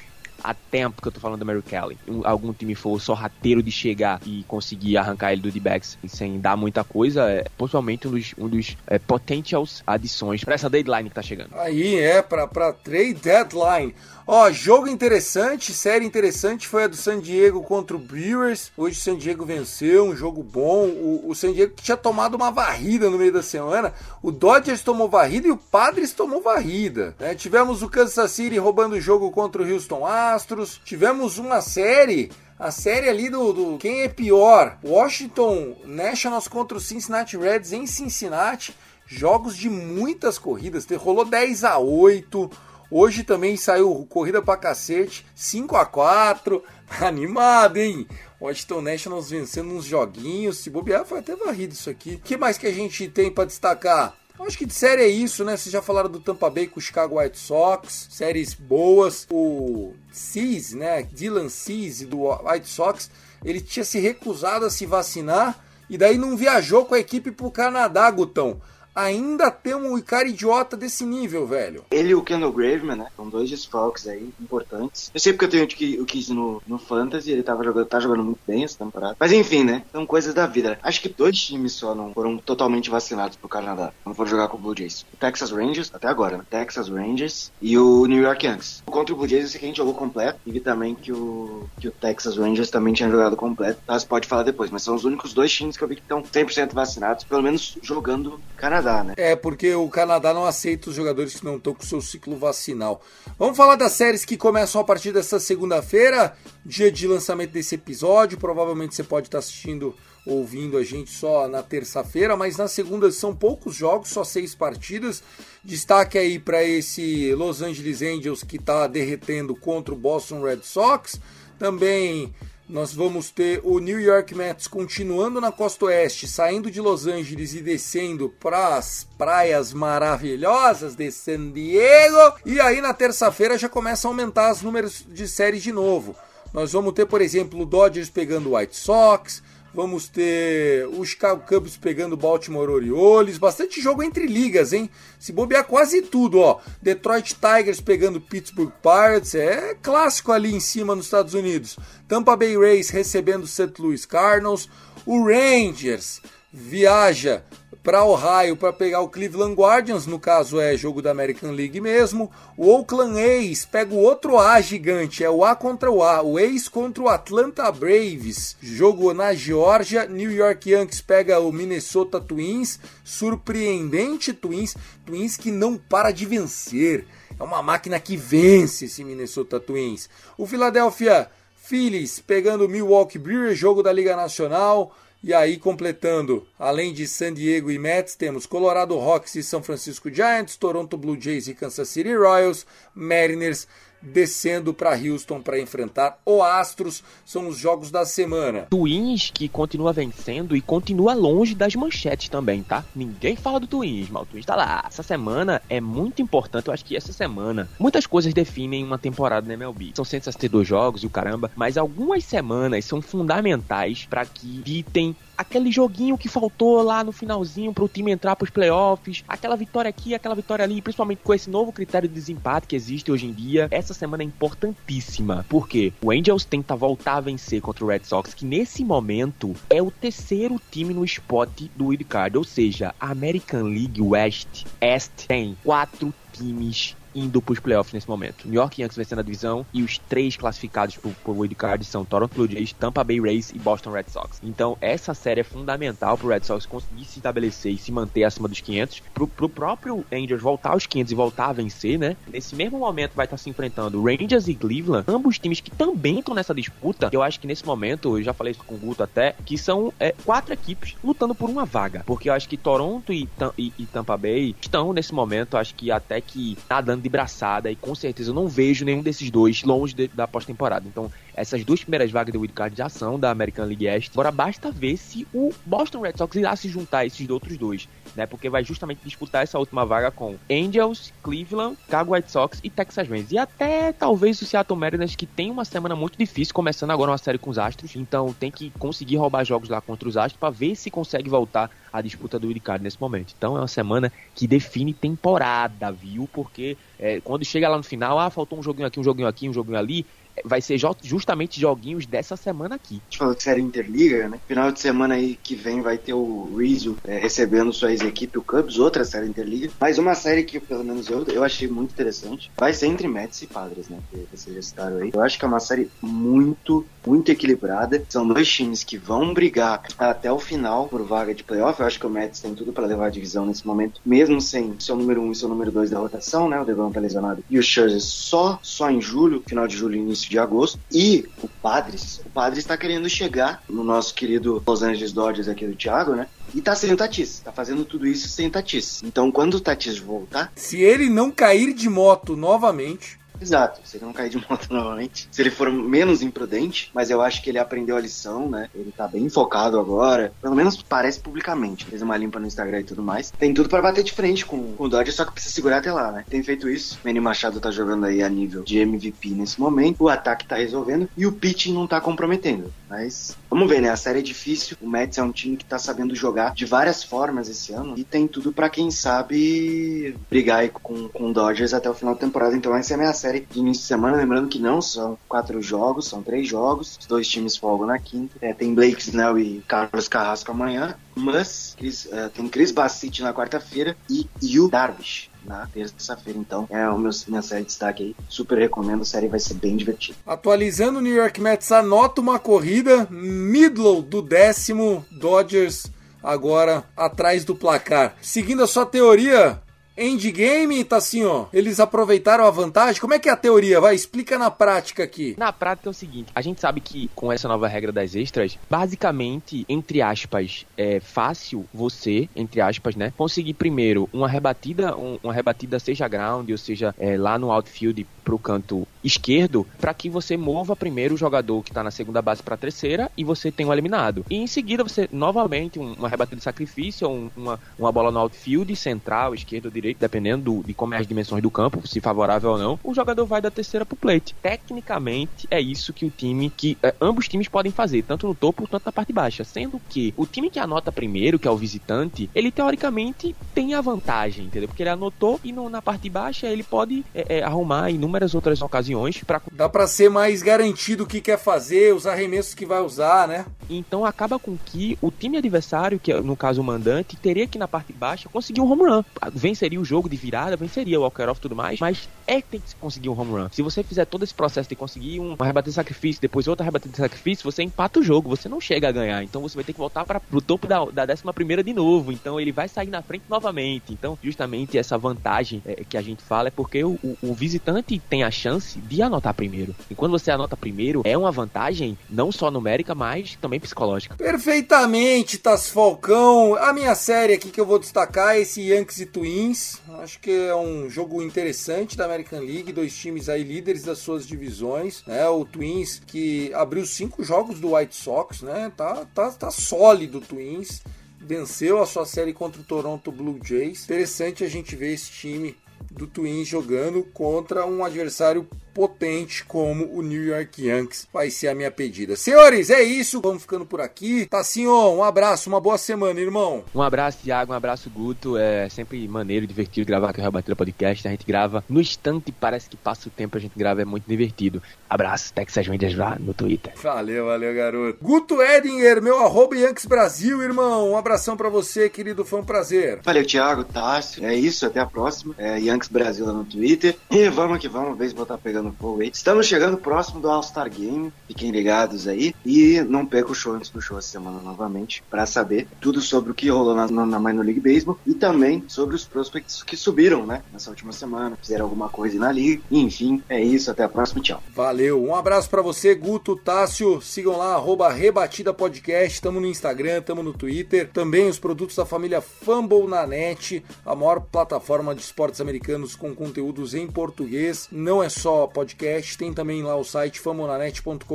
C: há tempo que eu tô falando do Mary Kelly. Um, algum time for sorrateiro de chegar e conseguir arrancar ele do D-backs sem dar muita coisa, é possivelmente um dos, um dos é, potentials adições para essa deadline que tá chegando.
A: Aí é, pra, pra trade deadline. Ó, jogo interessante, série interessante foi a do San Diego contra o Brewers. Hoje o San Diego venceu, um jogo bom. O, o San Diego que tinha tomado uma varrida no meio da semana. O Dodgers tomou varrida e o Padres tomou varrida. Né? Tivemos o Kansas City roubando o jogo contra o Houston Astros. Tivemos uma série a série ali do, do, quem é pior, Washington Nationals contra o Cincinnati Reds em Cincinnati, jogos de muitas corridas, rolou 10 a 8. Hoje também saiu corrida pra cacete, 5 a 4 animado, hein? Washington Nationals vencendo uns joguinhos, se bobear foi até varrido isso aqui. O que mais que a gente tem para destacar? Acho que de série é isso, né? Vocês já falaram do Tampa Bay com o Chicago White Sox, séries boas. O Cease, né? Dylan Cease do White Sox, ele tinha se recusado a se vacinar e daí não viajou com a equipe pro Canadá, Gutão ainda tem um cara idiota desse nível, velho.
B: Ele e o Kendall Graveman, né? São dois desfalques aí importantes. Eu sei porque eu tenho o Kiss no, no Fantasy, ele tava jogando, tá jogando muito bem essa temporada. Mas enfim, né? São coisas da vida. Acho que dois times só não foram totalmente vacinados pro Canadá. Não foram jogar com o Blue Jays. O Texas Rangers, até agora, né? Texas Rangers e o New York Yankees. Contra o Blue Jays, eu sei que a gente jogou completo. E vi também que o, que o Texas Rangers também tinha jogado completo. Tá? Você pode falar depois, mas são os únicos dois times que eu vi que estão 100% vacinados, pelo menos jogando Canadá. Canadá, né?
A: É, porque o Canadá não aceita os jogadores que não estão com seu ciclo vacinal. Vamos falar das séries que começam a partir dessa segunda-feira, dia de lançamento desse episódio. Provavelmente você pode estar assistindo, ouvindo a gente só na terça-feira, mas na segunda são poucos jogos, só seis partidas. Destaque aí para esse Los Angeles Angels que está derretendo contra o Boston Red Sox. Também nós vamos ter o New York Mets continuando na costa oeste, saindo de Los Angeles e descendo para as praias maravilhosas de San Diego. E aí na terça-feira já começa a aumentar os números de séries de novo. Nós vamos ter, por exemplo, o Dodgers pegando o White Sox, Vamos ter o Chicago Cubs pegando o Baltimore Orioles. Bastante jogo entre ligas, hein? Se bobear quase tudo, ó. Detroit Tigers pegando Pittsburgh Pirates. É clássico ali em cima nos Estados Unidos. Tampa Bay Rays recebendo St. Louis Cardinals. O Rangers viaja para Ohio para pegar o Cleveland Guardians, no caso é jogo da American League mesmo. O Oakland A's pega o outro A gigante, é o A contra o A, o A's contra o Atlanta Braves. Jogo na Geórgia, New York Yankees pega o Minnesota Twins, surpreendente Twins, Twins que não para de vencer. É uma máquina que vence esse Minnesota Twins. O Philadelphia Phillies pegando o Milwaukee Brewers, jogo da Liga Nacional. E aí, completando, além de San Diego e Mets, temos Colorado Rocks e São Francisco Giants, Toronto Blue Jays e Kansas City Royals, Mariners descendo para Houston para enfrentar o Astros. São os jogos da semana.
C: Twins que continua vencendo e continua longe das manchetes também, tá? Ninguém fala do Twins, mas o Twins tá lá. Essa semana é muito importante. Eu acho que essa semana muitas coisas definem uma temporada na MLB. São 162 jogos e o caramba, mas algumas semanas são fundamentais para que evitem aquele joguinho que faltou lá no finalzinho para o time entrar para os playoffs, aquela vitória aqui, aquela vitória ali, principalmente com esse novo critério de desempate que existe hoje em dia. Essa semana é importantíssima, porque o Angels tenta voltar a vencer contra o Red Sox, que nesse momento é o terceiro time no spot do Wild Card, ou seja, a American League West Est tem quatro times indo para os playoffs nesse momento. New York Yankees vencendo a divisão e os três classificados por, por wild card são Toronto Blue Jays, Tampa Bay Rays e Boston Red Sox. Então essa série é fundamental para o Red Sox conseguir se estabelecer e se manter acima dos 500, para o próprio Angels voltar aos 500 e voltar a vencer, né? Nesse mesmo momento vai estar se enfrentando Rangers e Cleveland, ambos times que também estão nessa disputa. Eu acho que nesse momento, eu já falei isso com o Guto até, que são é, quatro equipes lutando por uma vaga, porque eu acho que Toronto e, e, e Tampa Bay estão nesse momento, acho que até que nadando de braçada e com certeza eu não vejo nenhum desses dois longe de, da pós-temporada. Então, essas duas primeiras vagas de wildcard já são da American League East. Agora basta ver se o Boston Red Sox irá se juntar a esses outros dois, né? Porque vai justamente disputar essa última vaga com Angels, Cleveland, Chicago White Sox e Texas Rangers. E até talvez o Seattle Mariners que tem uma semana muito difícil, começando agora uma série com os Astros. Então tem que conseguir roubar jogos lá contra os Astros para ver se consegue voltar à disputa do wildcard nesse momento. Então é uma semana que define temporada, viu? Porque é, quando chega lá no final, ah, faltou um joguinho aqui, um joguinho aqui, um joguinho ali, vai ser justamente joguinhos dessa semana aqui.
B: A gente falou de série Interliga, né? Final de semana aí que vem vai ter o Rizzo é, recebendo sua ex-equipe, o Cubs, outra série Interliga. Mas uma série que, pelo menos eu, eu achei muito interessante. Vai ser entre Mets e Padres, né? Que vocês já citaram aí. Eu acho que é uma série muito, muito equilibrada. São dois times que vão brigar até o final por vaga de playoff. Eu acho que o Mets tem tudo para levar a divisão nesse momento, mesmo sem seu número 1 um e seu número 2 da rotação, né? O Devon tá lesionado. E o Scherzer só, só em julho, final de julho, início de agosto. E o Padres, o Padres está querendo chegar no nosso querido Los Angeles Dodgers aqui do Thiago, né? E tá sem o Tatis. Tá fazendo tudo isso sem o Tatis. Então, quando o Tatis voltar.
A: Se ele não cair de moto novamente.
B: Exato, se ele não cair de moto novamente, se ele for menos imprudente, mas eu acho que ele aprendeu a lição, né? Ele tá bem focado agora, pelo menos parece publicamente. Fez uma limpa no Instagram e tudo mais. Tem tudo para bater de frente com, com o Dodge, só que precisa segurar até lá, né? Tem feito isso. Manny Machado tá jogando aí a nível de MVP nesse momento, o ataque tá resolvendo e o pitching não tá comprometendo. Mas vamos ver, né? A série é difícil. O Mets é um time que tá sabendo jogar de várias formas esse ano e tem tudo para quem sabe brigar com, com o Dodgers até o final da temporada. Então essa é a minha série de início de semana. Lembrando que não são quatro jogos, são três jogos. Os dois times folgam na quinta. É, tem Blake Snell e Carlos Carrasco amanhã. Mas Chris, uh, tem Chris Bassett na quarta-feira e Yu Darvish na terça-feira. Então, é o meu, minha série de destaque aí. Super recomendo, a série vai ser bem divertida.
A: Atualizando o New York Mets, anota uma corrida, middle do décimo, Dodgers agora atrás do placar. Seguindo a sua teoria, Endgame, tá assim, ó. Eles aproveitaram a vantagem. Como é que é a teoria? Vai, explica na prática aqui.
C: Na prática é o seguinte: a gente sabe que com essa nova regra das extras, basicamente, entre aspas, é fácil você, entre aspas, né, conseguir primeiro uma rebatida, um, uma rebatida seja ground, ou seja, é, lá no outfield pro canto esquerdo, para que você mova primeiro o jogador que tá na segunda base para terceira e você tem um eliminado. E em seguida você novamente um, uma rebatida de sacrifício, um, uma, uma bola no outfield, central, esquerdo, direito, dependendo do, de como é as dimensões do campo, se favorável ou não, o jogador vai da terceira pro plate. Tecnicamente, é isso que o time, que é, ambos times podem fazer, tanto no topo quanto na parte baixa. Sendo que o time que anota primeiro, que é o visitante, ele teoricamente tem a vantagem, entendeu? Porque ele anotou e no, na parte baixa ele pode é, é, arrumar inúmeras outras ocasiões para
A: Dá para ser mais garantido o que quer fazer, os arremessos que vai usar, né?
C: Então acaba com que o time adversário, que é, no caso o mandante, teria que na parte baixa conseguir um home run. Venceria venceria o jogo de virada, venceria o walker-off e tudo mais, mas é que tem que conseguir um home run. Se você fizer todo esse processo de conseguir um, rebatida de sacrifício, depois outra rebatida de sacrifício, você empata o jogo, você não chega a ganhar. Então você vai ter que voltar para o topo da, da 11 primeira de novo. Então ele vai sair na frente novamente. Então, justamente essa vantagem é, que a gente fala é porque o, o, o, visitante tem a chance de anotar primeiro. E quando você anota primeiro, é uma vantagem não só numérica, mas também psicológica.
A: Perfeitamente, Tas Falcão. A minha série aqui que eu vou destacar é esse Yankees e Twins. Acho que é um jogo interessante da American League, dois times aí líderes das suas divisões, né? O Twins que abriu cinco jogos do White Sox, né? Tá, tá, tá sólido o Twins. Venceu a sua série contra o Toronto Blue Jays. Interessante a gente ver esse time do Twins jogando contra um adversário potente como o New York Yankees vai ser a minha pedida. Senhores, é isso. Vamos ficando por aqui. Tassinho, um abraço, uma boa semana, irmão.
C: Um abraço, Thiago, um abraço, Guto. É sempre maneiro, divertido gravar aqui o Rebatida Podcast. A gente grava no instante, parece que passa o tempo, a gente grava, é muito divertido. Abraço, Texas Rangers lá no Twitter.
A: Valeu, valeu, garoto. Guto Edinger, meu arroba Yankees Brasil, irmão. Um abração para você, querido, foi um prazer.
B: Valeu, Thiago, Tássio. É isso, até a próxima. É Yankees Brasil lá no Twitter. E vamos que vamos, vez botar pegando Estamos chegando próximo do All-Star Game, fiquem ligados aí. E não perca o show antes do show essa semana novamente, para saber tudo sobre o que rolou na, na Minor League Baseball e também sobre os prospects que subiram, né, nessa última semana, fizeram alguma coisa na liga. Enfim, é isso, até a próxima, tchau.
A: Valeu, um abraço para você, Guto, Tássio, sigam lá, arroba Rebatida Podcast, tamo no Instagram, tamo no Twitter, também os produtos da família Fumble na net, a maior plataforma de esportes americanos com conteúdos em português, não é só podcast. Tem também lá o site famonanet.com.br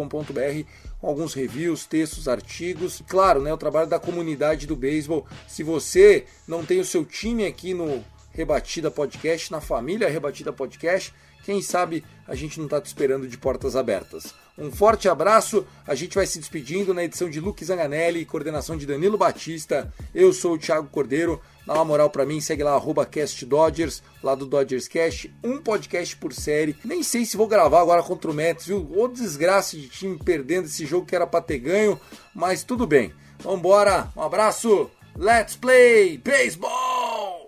A: com alguns reviews, textos, artigos. Claro, né, o trabalho da comunidade do beisebol. Se você não tem o seu time aqui no Rebatida Podcast, na família Rebatida Podcast, quem sabe a gente não está te esperando de portas abertas. Um forte abraço, a gente vai se despedindo na edição de Luke Zanganelli, coordenação de Danilo Batista. Eu sou o Thiago Cordeiro. Dá uma moral para mim, segue lá, arroba CastDodgers, lá do Dodgers Cast, um podcast por série. Nem sei se vou gravar agora contra o Mets, viu? Ô desgraça de time perdendo esse jogo que era pra ter ganho, mas tudo bem. Vambora, um abraço, let's play baseball!